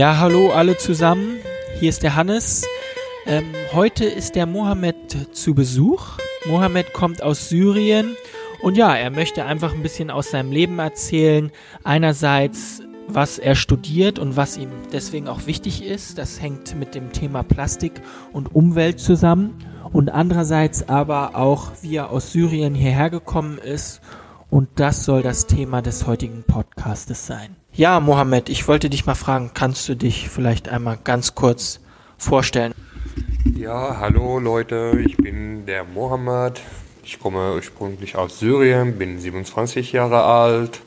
Ja, hallo alle zusammen. Hier ist der Hannes. Ähm, heute ist der Mohammed zu Besuch. Mohammed kommt aus Syrien und ja, er möchte einfach ein bisschen aus seinem Leben erzählen. Einerseits, was er studiert und was ihm deswegen auch wichtig ist. Das hängt mit dem Thema Plastik und Umwelt zusammen. Und andererseits aber auch, wie er aus Syrien hierher gekommen ist. Und das soll das Thema des heutigen Podcastes sein. Ja, Mohammed, ich wollte dich mal fragen, kannst du dich vielleicht einmal ganz kurz vorstellen? Ja, hallo Leute, ich bin der Mohammed. Ich komme ursprünglich aus Syrien, bin 27 Jahre alt,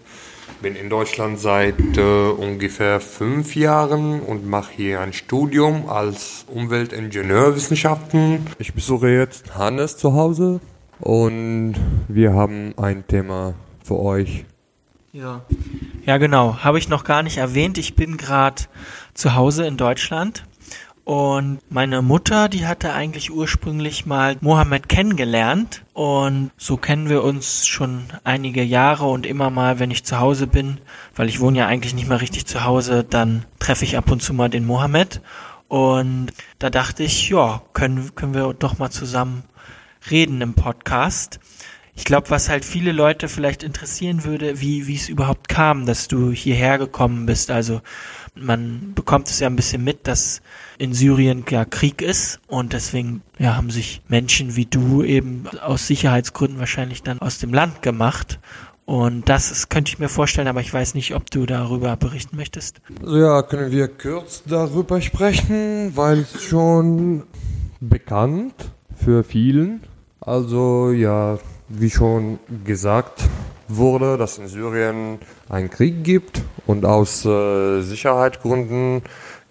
bin in Deutschland seit äh, ungefähr fünf Jahren und mache hier ein Studium als Umweltingenieurwissenschaften. Ich besuche jetzt Hannes zu Hause und wir haben ein Thema für euch. Ja. Ja, genau. Habe ich noch gar nicht erwähnt. Ich bin gerade zu Hause in Deutschland und meine Mutter, die hatte eigentlich ursprünglich mal Mohammed kennengelernt. Und so kennen wir uns schon einige Jahre und immer mal, wenn ich zu Hause bin, weil ich wohne ja eigentlich nicht mehr richtig zu Hause, dann treffe ich ab und zu mal den Mohammed. Und da dachte ich, ja, können, können wir doch mal zusammen reden im Podcast. Ich glaube, was halt viele Leute vielleicht interessieren würde, wie, es überhaupt kam, dass du hierher gekommen bist. Also man bekommt es ja ein bisschen mit, dass in Syrien ja Krieg ist und deswegen ja, haben sich Menschen wie du eben aus Sicherheitsgründen wahrscheinlich dann aus dem Land gemacht. Und das ist, könnte ich mir vorstellen, aber ich weiß nicht, ob du darüber berichten möchtest. Ja, können wir kurz darüber sprechen, weil es schon bekannt für vielen. Also ja, wie schon gesagt wurde, dass in Syrien einen Krieg gibt und aus äh, Sicherheitsgründen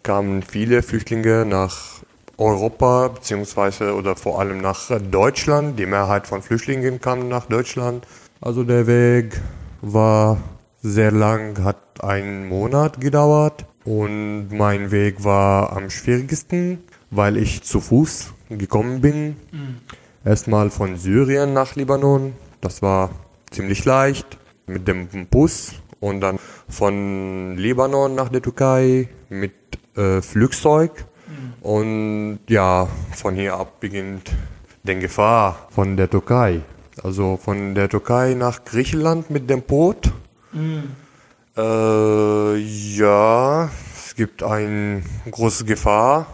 kamen viele Flüchtlinge nach Europa beziehungsweise oder vor allem nach Deutschland. Die Mehrheit von Flüchtlingen kam nach Deutschland. Also der Weg war sehr lang, hat einen Monat gedauert und mein Weg war am schwierigsten, weil ich zu Fuß gekommen bin. Mhm. Erstmal von Syrien nach Libanon, das war ziemlich leicht mit dem Bus und dann von Libanon nach der Türkei mit äh, Flugzeug. Mhm. Und ja, von hier ab beginnt die Gefahr von der Türkei. Also von der Türkei nach Griechenland mit dem Boot. Mhm. Äh, ja, es gibt eine große Gefahr.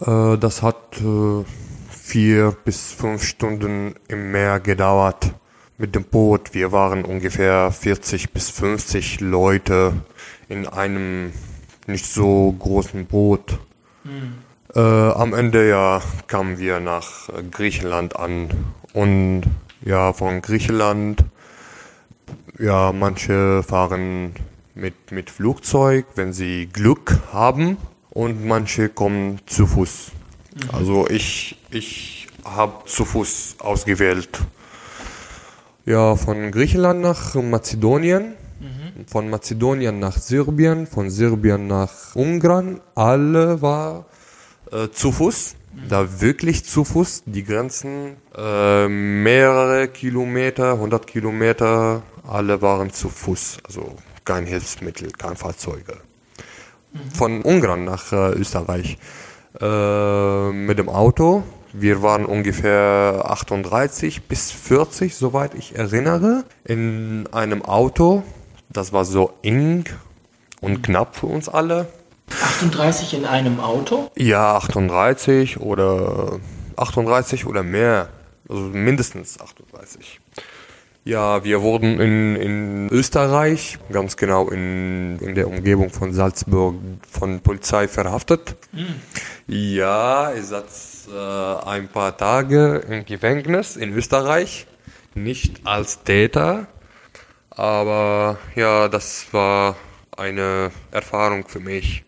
Äh, das hat äh, vier bis fünf Stunden im Meer gedauert mit dem Boot. Wir waren ungefähr 40 bis 50 Leute in einem nicht so großen Boot. Mhm. Äh, am Ende ja kamen wir nach Griechenland an und ja von Griechenland ja manche fahren mit mit Flugzeug, wenn sie Glück haben und manche kommen zu Fuß. Mhm. Also ich ich habe zu Fuß ausgewählt. Ja, von Griechenland nach Mazedonien von Mazedonien nach Serbien, von Serbien nach Ungarn, alle war äh, zu Fuß, mhm. da wirklich zu Fuß, die Grenzen äh, mehrere Kilometer, 100 Kilometer, alle waren zu Fuß, also kein Hilfsmittel, kein Fahrzeuge. Mhm. Von Ungarn nach äh, Österreich äh, mit dem Auto, wir waren ungefähr 38 bis 40, soweit ich erinnere, in einem Auto das war so eng und knapp für uns alle. 38 in einem Auto? Ja, 38 oder 38 oder mehr. Also mindestens 38. Ja, wir wurden in, in Österreich, ganz genau in, in der Umgebung von Salzburg, von Polizei verhaftet. Mhm. Ja, ich saß äh, ein paar Tage im Gefängnis in Österreich, nicht als Täter, aber ja, das war eine Erfahrung für mich.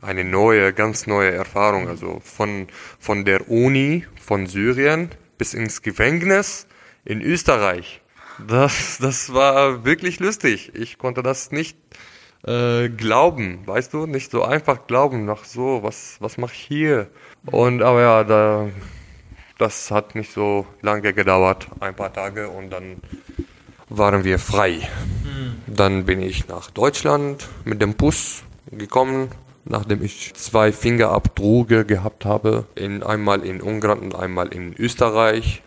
Eine neue, ganz neue Erfahrung. Also von, von der Uni von Syrien bis ins Gefängnis in Österreich. Das, das war wirklich lustig. Ich konnte das nicht äh, glauben, weißt du, nicht so einfach glauben nach so, was, was mache ich hier? Und aber ja, da, das hat nicht so lange gedauert, ein paar Tage und dann waren wir frei. Mhm. Dann bin ich nach Deutschland mit dem Bus gekommen nachdem ich zwei Fingerabdrucke gehabt habe, in, einmal in Ungarn und einmal in Österreich.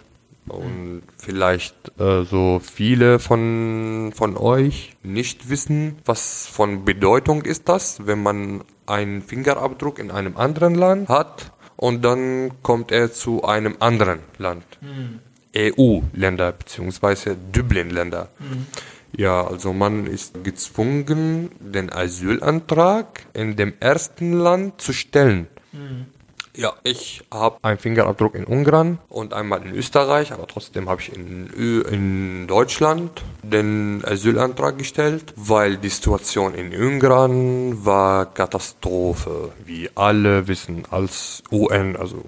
Und vielleicht äh, so viele von, von euch nicht wissen, was von Bedeutung ist das, wenn man einen Fingerabdruck in einem anderen Land hat und dann kommt er zu einem anderen Land. Mhm. EU-Länder bzw. Dublin-Länder. Mhm. Ja, also man ist gezwungen, den Asylantrag in dem ersten Land zu stellen. Mhm. Ja, ich habe einen Fingerabdruck in Ungarn und einmal in Österreich, aber trotzdem habe ich in, in Deutschland den Asylantrag gestellt, weil die Situation in Ungarn war Katastrophe, wie alle wissen, als UN. Also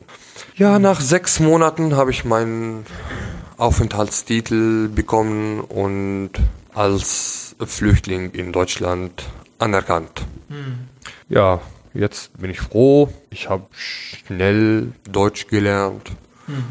ja, nach sechs Monaten habe ich meinen Aufenthaltstitel bekommen und als Flüchtling in Deutschland anerkannt. Hm. Ja, jetzt bin ich froh. Ich habe schnell Deutsch gelernt.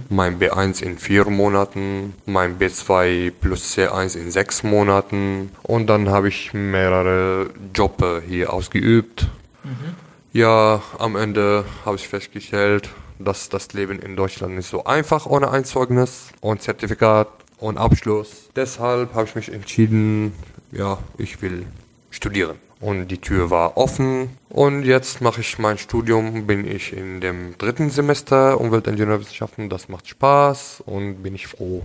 Mein B1 in vier Monaten, mein B2 plus C1 in sechs Monaten. Und dann habe ich mehrere Jobs hier ausgeübt. Mhm. Ja, am Ende habe ich festgestellt, dass das Leben in Deutschland nicht so einfach ohne ein Zeugnis und Zertifikat und Abschluss. Deshalb habe ich mich entschieden, ja, ich will studieren. Und die Tür war offen. Und jetzt mache ich mein Studium, bin ich in dem dritten Semester Umweltingenieurwissenschaften, das macht Spaß. Und bin ich froh.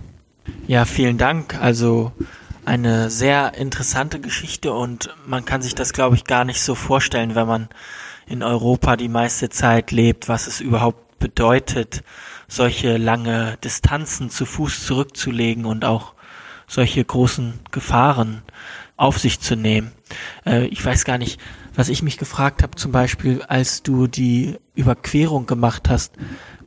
Ja, vielen Dank. Also eine sehr interessante Geschichte. Und man kann sich das, glaube ich, gar nicht so vorstellen, wenn man in Europa die meiste Zeit lebt, was es überhaupt bedeutet, solche lange Distanzen zu Fuß zurückzulegen und auch solche großen Gefahren auf sich zu nehmen. Äh, ich weiß gar nicht, was ich mich gefragt habe, zum Beispiel, als du die Überquerung gemacht hast,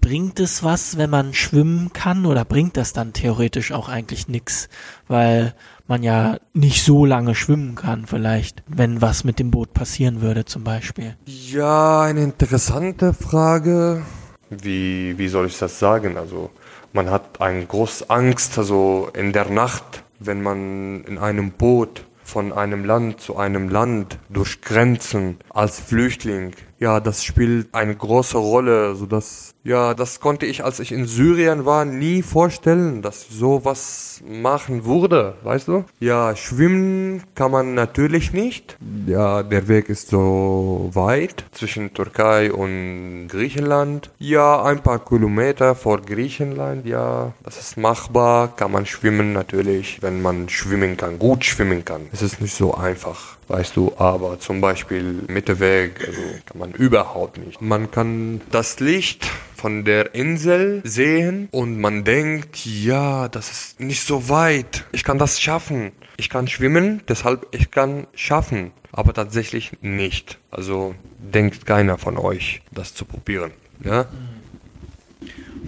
bringt es was, wenn man schwimmen kann oder bringt das dann theoretisch auch eigentlich nichts, weil man ja nicht so lange schwimmen kann vielleicht, wenn was mit dem Boot passieren würde zum Beispiel? Ja, eine interessante Frage wie, wie soll ich das sagen? Also man hat eine große Angst, also in der Nacht, wenn man in einem Boot von einem Land zu einem Land durch Grenzen als Flüchtling, ja, das spielt eine große Rolle, so dass ja, das konnte ich, als ich in Syrien war, nie vorstellen, dass sowas machen würde, weißt du? Ja, schwimmen kann man natürlich nicht. Ja, der Weg ist so weit zwischen Türkei und Griechenland. Ja, ein paar Kilometer vor Griechenland, ja, das ist machbar. Kann man schwimmen natürlich, wenn man schwimmen kann, gut schwimmen kann. Es ist nicht so einfach weißt du, aber zum Beispiel Mittelweg, also kann man überhaupt nicht. Man kann das Licht von der Insel sehen und man denkt, ja, das ist nicht so weit. Ich kann das schaffen. Ich kann schwimmen, deshalb ich kann schaffen. Aber tatsächlich nicht. Also denkt keiner von euch, das zu probieren. Ja?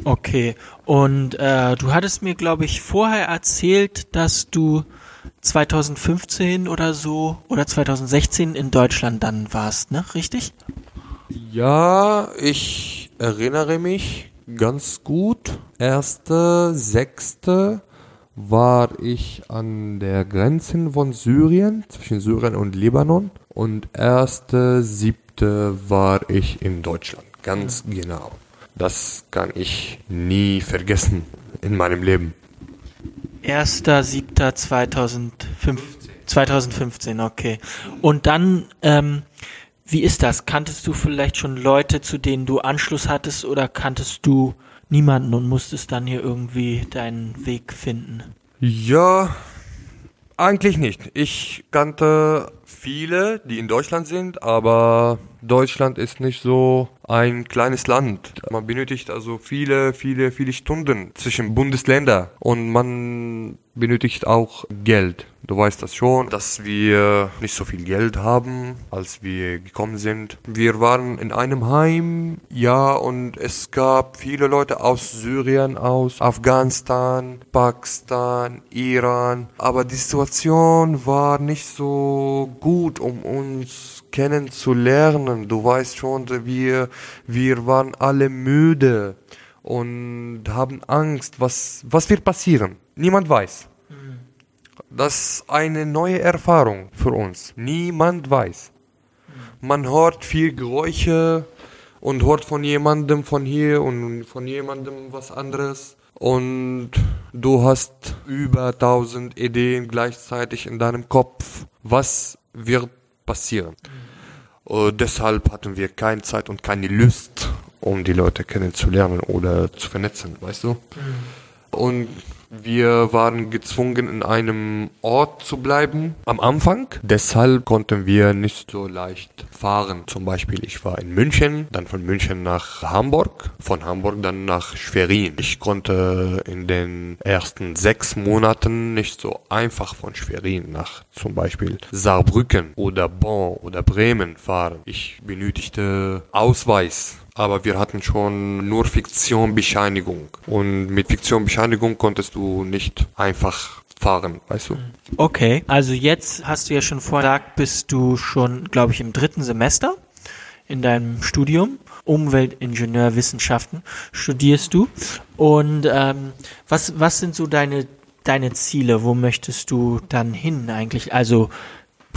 Okay. Und äh, du hattest mir, glaube ich, vorher erzählt, dass du 2015 oder so oder 2016 in Deutschland dann warst, ne? Richtig? Ja, ich erinnere mich ganz gut. Erste, sechste war ich an der Grenze von Syrien, zwischen Syrien und Libanon. Und erste, siebte war ich in Deutschland. Ganz genau. Das kann ich nie vergessen in meinem Leben. 1.7.2015. 2015, okay. Und dann ähm, wie ist das? Kanntest du vielleicht schon Leute, zu denen du Anschluss hattest oder kanntest du niemanden und musstest dann hier irgendwie deinen Weg finden? Ja, eigentlich nicht. Ich kannte viele, die in Deutschland sind, aber Deutschland ist nicht so ein kleines Land. Man benötigt also viele, viele, viele Stunden zwischen Bundesländern und man benötigt auch Geld. Du weißt das schon, dass wir nicht so viel Geld haben, als wir gekommen sind. Wir waren in einem Heim, ja, und es gab viele Leute aus Syrien, aus Afghanistan, Pakistan, Iran. Aber die Situation war nicht so gut, um uns kennenzulernen. Du weißt schon, wir, wir waren alle müde und haben Angst, was, was wird passieren. Niemand weiß. Das ist eine neue Erfahrung für uns. Niemand weiß. man hört viel Geräusche und hört von jemandem von hier und von jemandem was anderes. Und du hast über 1000 Ideen gleichzeitig in deinem Kopf. Was wird passieren? Und deshalb hatten wir keine Zeit und keine Lust, um die Leute kennenzulernen oder zu vernetzen, weißt du? Und wir waren gezwungen, in einem Ort zu bleiben am Anfang. Deshalb konnten wir nicht so leicht fahren. Zum Beispiel, ich war in München, dann von München nach Hamburg, von Hamburg dann nach Schwerin. Ich konnte in den ersten sechs Monaten nicht so einfach von Schwerin nach zum Beispiel Saarbrücken oder Bonn oder Bremen fahren. Ich benötigte Ausweis aber wir hatten schon nur Fiktionbescheinigung. Und mit Fiktionbescheinigung konntest du nicht einfach fahren, weißt du? Okay, also jetzt hast du ja schon vorher gesagt, bist du schon, glaube ich, im dritten Semester in deinem Studium. Umweltingenieurwissenschaften studierst du. Und ähm, was, was sind so deine, deine Ziele? Wo möchtest du dann hin eigentlich? Also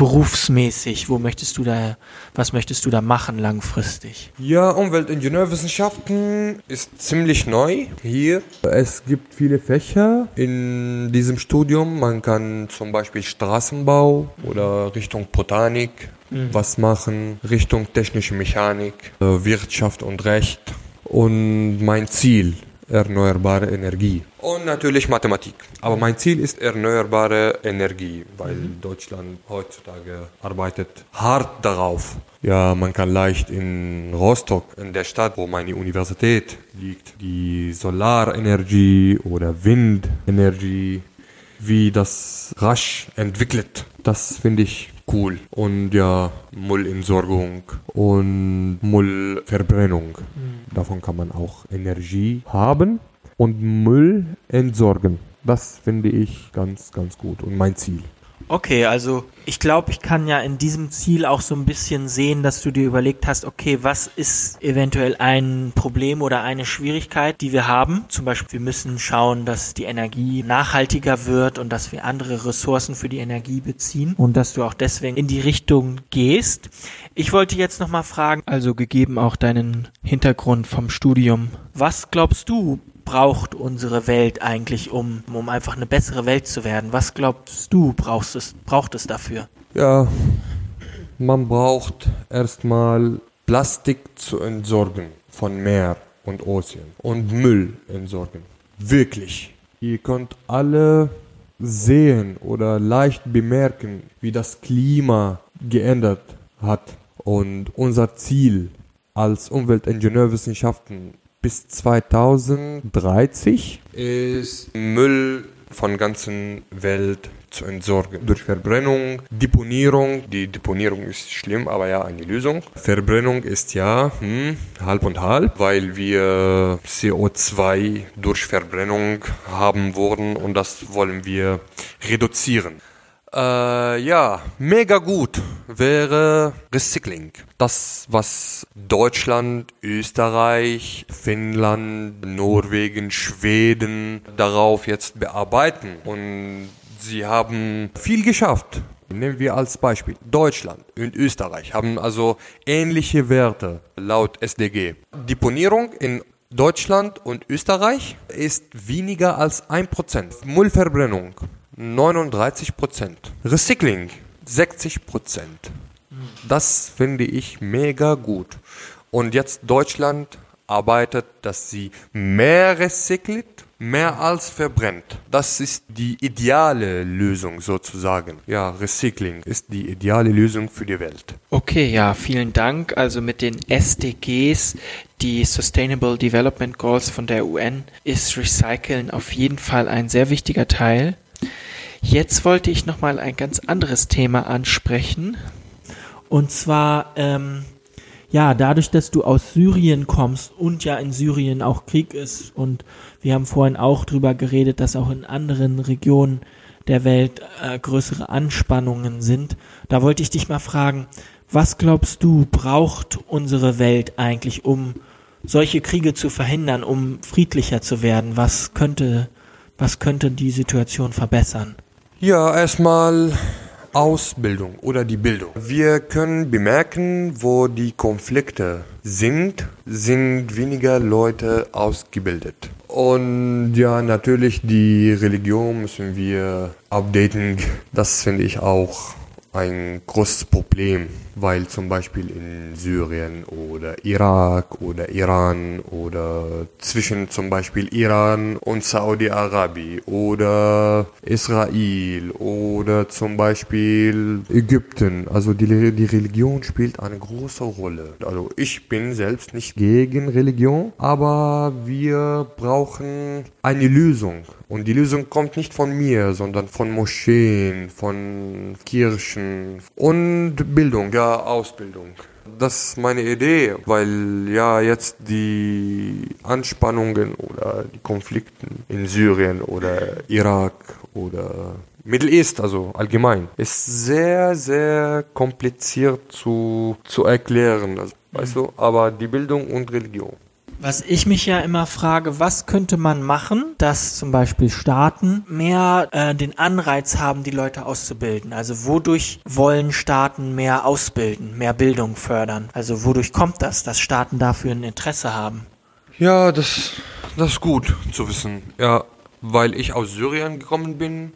berufsmäßig? Wo möchtest du da, was möchtest du da machen langfristig? Ja, Umweltingenieurwissenschaften ist ziemlich neu hier. Es gibt viele Fächer in diesem Studium. Man kann zum Beispiel Straßenbau oder Richtung Botanik mhm. was machen, Richtung technische Mechanik, äh, Wirtschaft und Recht. Und mein Ziel erneuerbare Energie. Und natürlich Mathematik. Aber mein Ziel ist erneuerbare Energie, weil Deutschland heutzutage arbeitet hart darauf. Ja, man kann leicht in Rostock, in der Stadt, wo meine Universität liegt, die Solarenergie oder Windenergie, wie das rasch entwickelt. Das finde ich cool. Und ja, Müllentsorgung und Müllverbrennung. Mhm. Davon kann man auch Energie haben und Müll entsorgen. Das finde ich ganz, ganz gut und mein Ziel. Okay, also ich glaube, ich kann ja in diesem Ziel auch so ein bisschen sehen, dass du dir überlegt hast, okay, was ist eventuell ein Problem oder eine Schwierigkeit, die wir haben? Zum Beispiel, wir müssen schauen, dass die Energie nachhaltiger wird und dass wir andere Ressourcen für die Energie beziehen und dass du auch deswegen in die Richtung gehst. Ich wollte jetzt nochmal fragen, also gegeben auch deinen Hintergrund vom Studium, was glaubst du, braucht unsere Welt eigentlich, um, um einfach eine bessere Welt zu werden? Was glaubst du, brauchst es, braucht es dafür? Ja, man braucht erstmal Plastik zu entsorgen von Meer und Ozean und Müll entsorgen. Wirklich. Ihr könnt alle sehen oder leicht bemerken, wie das Klima geändert hat. Und unser Ziel als Umweltingenieurwissenschaften bis 2030 ist Müll von ganzen Welt zu entsorgen. Durch Verbrennung, Deponierung. Die Deponierung ist schlimm, aber ja, eine Lösung. Verbrennung ist ja hm, halb und halb, weil wir CO2 durch Verbrennung haben wollen und das wollen wir reduzieren. Äh, ja, mega gut wäre Recycling. Das, was Deutschland, Österreich, Finnland, Norwegen, Schweden darauf jetzt bearbeiten. Und sie haben viel geschafft. Nehmen wir als Beispiel Deutschland und Österreich haben also ähnliche Werte laut SDG. Deponierung in Deutschland und Österreich ist weniger als 1%. Müllverbrennung 39 Prozent. Recycling 60 Prozent. Das finde ich mega gut. Und jetzt Deutschland arbeitet, dass sie mehr recycelt, mehr als verbrennt. Das ist die ideale Lösung sozusagen. Ja, Recycling ist die ideale Lösung für die Welt. Okay, ja, vielen Dank. Also mit den SDGs, die Sustainable Development Goals von der UN, ist Recyceln auf jeden Fall ein sehr wichtiger Teil. Jetzt wollte ich nochmal ein ganz anderes Thema ansprechen. Und zwar, ähm, ja, dadurch, dass du aus Syrien kommst und ja in Syrien auch Krieg ist und wir haben vorhin auch drüber geredet, dass auch in anderen Regionen der Welt äh, größere Anspannungen sind. Da wollte ich dich mal fragen, was glaubst du, braucht unsere Welt eigentlich, um solche Kriege zu verhindern, um friedlicher zu werden? Was könnte, was könnte die Situation verbessern? Ja, erstmal Ausbildung oder die Bildung. Wir können bemerken, wo die Konflikte sind, sind weniger Leute ausgebildet. Und ja, natürlich die Religion müssen wir updaten. Das finde ich auch ein großes Problem, weil zum Beispiel in Syrien oder Irak oder Iran oder zwischen zum Beispiel Iran und Saudi-Arabien oder Israel oder zum Beispiel Ägypten, also die, die Religion spielt eine große Rolle. Also ich bin selbst nicht gegen Religion, aber wir brauchen eine Lösung. Und die Lösung kommt nicht von mir, sondern von Moscheen, von Kirchen und Bildung, ja, Ausbildung. Das ist meine Idee, weil ja jetzt die Anspannungen oder die Konflikte in Syrien oder Irak oder Middle East, also allgemein, ist sehr, sehr kompliziert zu, zu erklären, also, weißt du, aber die Bildung und Religion. Was ich mich ja immer frage, was könnte man machen, dass zum Beispiel Staaten mehr äh, den Anreiz haben, die Leute auszubilden? Also wodurch wollen Staaten mehr ausbilden, mehr Bildung fördern? Also wodurch kommt das, dass Staaten dafür ein Interesse haben? Ja, das, das ist gut zu wissen. Ja, weil ich aus Syrien gekommen bin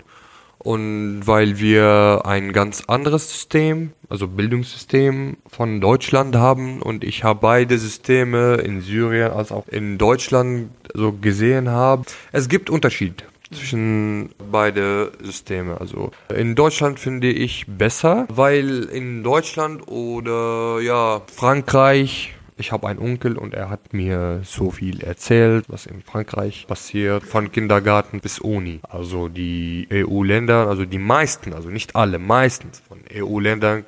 und weil wir ein ganz anderes System, also Bildungssystem von Deutschland haben und ich habe beide Systeme in Syrien als auch in Deutschland so gesehen habe. Es gibt Unterschied zwischen beide Systeme. Also in Deutschland finde ich besser, weil in Deutschland oder ja Frankreich ich habe einen Onkel und er hat mir so viel erzählt, was in Frankreich passiert, von Kindergarten bis Uni. Also die EU-Länder, also die meisten, also nicht alle, meistens von EU-Ländern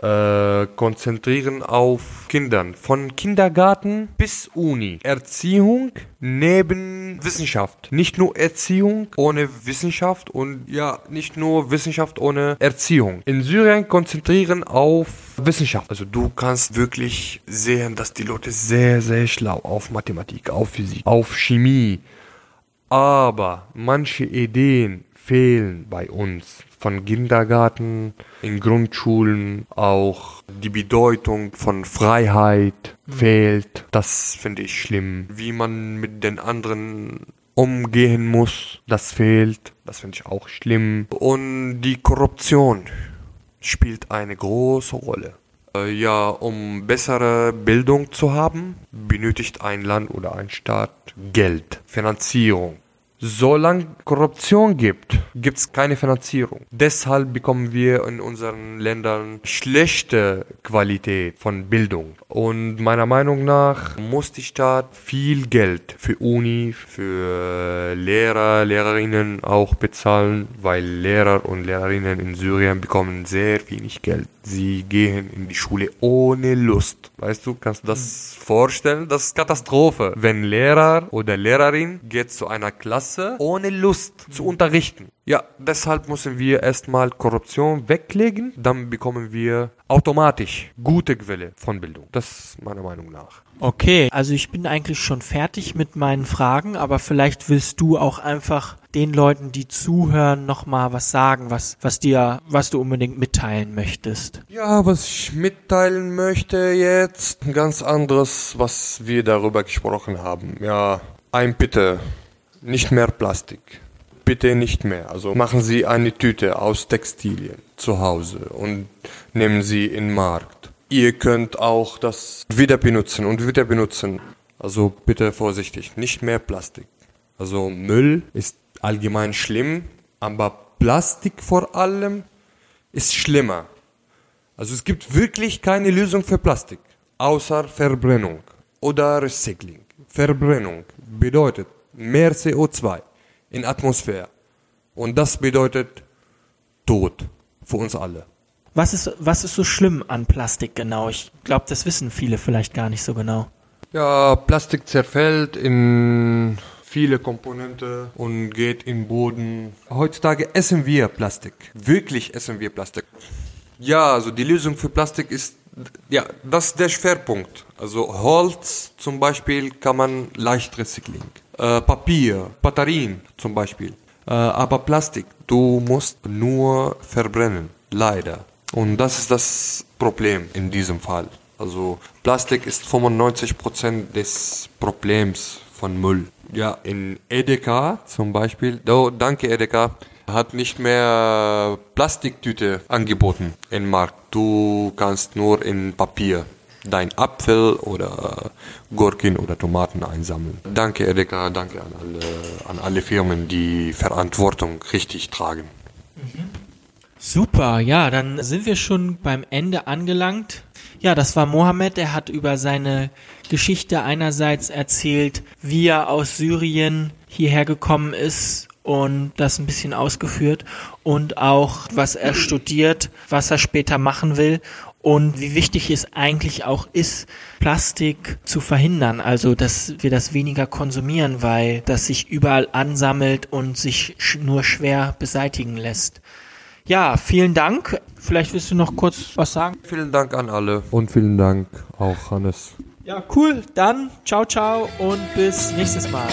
äh, konzentrieren auf Kindern. Von Kindergarten bis Uni. Erziehung neben Wissenschaft. Nicht nur Erziehung ohne Wissenschaft und ja, nicht nur Wissenschaft ohne Erziehung. In Syrien konzentrieren auf Wissenschaft. Also du kannst wirklich sehen, dass die Leute sehr, sehr schlau auf Mathematik, auf Physik, auf Chemie. Aber manche Ideen fehlen bei uns von Kindergarten, in Grundschulen auch die Bedeutung von Freiheit mhm. fehlt. Das finde ich schlimm. Wie man mit den anderen umgehen muss, das fehlt. Das finde ich auch schlimm. Und die Korruption spielt eine große Rolle. Äh, ja, um bessere Bildung zu haben, benötigt ein Land oder ein Staat Geld, Finanzierung. Solange Korruption gibt, gibt es keine Finanzierung. Deshalb bekommen wir in unseren Ländern schlechte Qualität von Bildung. Und meiner Meinung nach muss die Staat viel Geld für Uni, für Lehrer, Lehrerinnen auch bezahlen, weil Lehrer und Lehrerinnen in Syrien bekommen sehr wenig Geld. Sie gehen in die Schule ohne Lust. Weißt du, kannst du das vorstellen? Das ist Katastrophe. Wenn Lehrer oder Lehrerin geht zu einer Klasse ohne Lust zu unterrichten. Ja, deshalb müssen wir erstmal Korruption weglegen, dann bekommen wir automatisch gute Quelle von Bildung. Das ist meiner Meinung nach. Okay, also ich bin eigentlich schon fertig mit meinen Fragen, aber vielleicht willst du auch einfach den Leuten, die zuhören, nochmal was sagen, was, was dir, was du unbedingt mitteilen möchtest. Ja, was ich mitteilen möchte jetzt, ganz anderes, was wir darüber gesprochen haben. Ja, ein Bitte, nicht mehr Plastik. Bitte nicht mehr. Also machen Sie eine Tüte aus Textilien zu Hause und nehmen sie in den Markt. Ihr könnt auch das wieder benutzen und wieder benutzen. Also bitte vorsichtig, nicht mehr Plastik. Also Müll ist allgemein schlimm, aber Plastik vor allem ist schlimmer. Also es gibt wirklich keine Lösung für Plastik, außer Verbrennung oder Recycling. Verbrennung bedeutet mehr CO2 in Atmosphäre und das bedeutet Tod für uns alle. Was ist, was ist so schlimm an Plastik genau? Ich glaube, das wissen viele vielleicht gar nicht so genau. Ja, Plastik zerfällt in viele Komponenten und geht in den Boden. Heutzutage essen wir Plastik. Wirklich essen wir Plastik. Ja, also die Lösung für Plastik ist, ja, das ist der Schwerpunkt. Also Holz zum Beispiel kann man leicht recyceln. Äh, Papier, Batterien zum Beispiel. Äh, aber Plastik, du musst nur verbrennen. Leider. Und das ist das Problem in diesem Fall. Also Plastik ist 95% des Problems von Müll. Ja, in Edeka zum Beispiel, oh, danke Edeka, hat nicht mehr Plastiktüte angeboten im Markt. Du kannst nur in Papier dein Apfel oder Gurken oder Tomaten einsammeln. Danke Edeka, danke an alle, an alle Firmen, die Verantwortung richtig tragen. Super, ja, dann sind wir schon beim Ende angelangt. Ja, das war Mohammed, er hat über seine Geschichte einerseits erzählt, wie er aus Syrien hierher gekommen ist und das ein bisschen ausgeführt und auch was er studiert, was er später machen will und wie wichtig es eigentlich auch ist, Plastik zu verhindern, also dass wir das weniger konsumieren, weil das sich überall ansammelt und sich nur schwer beseitigen lässt. Ja, vielen Dank. Vielleicht willst du noch kurz was sagen? Vielen Dank an alle und vielen Dank auch Hannes. Ja, cool. Dann ciao, ciao und bis nächstes Mal.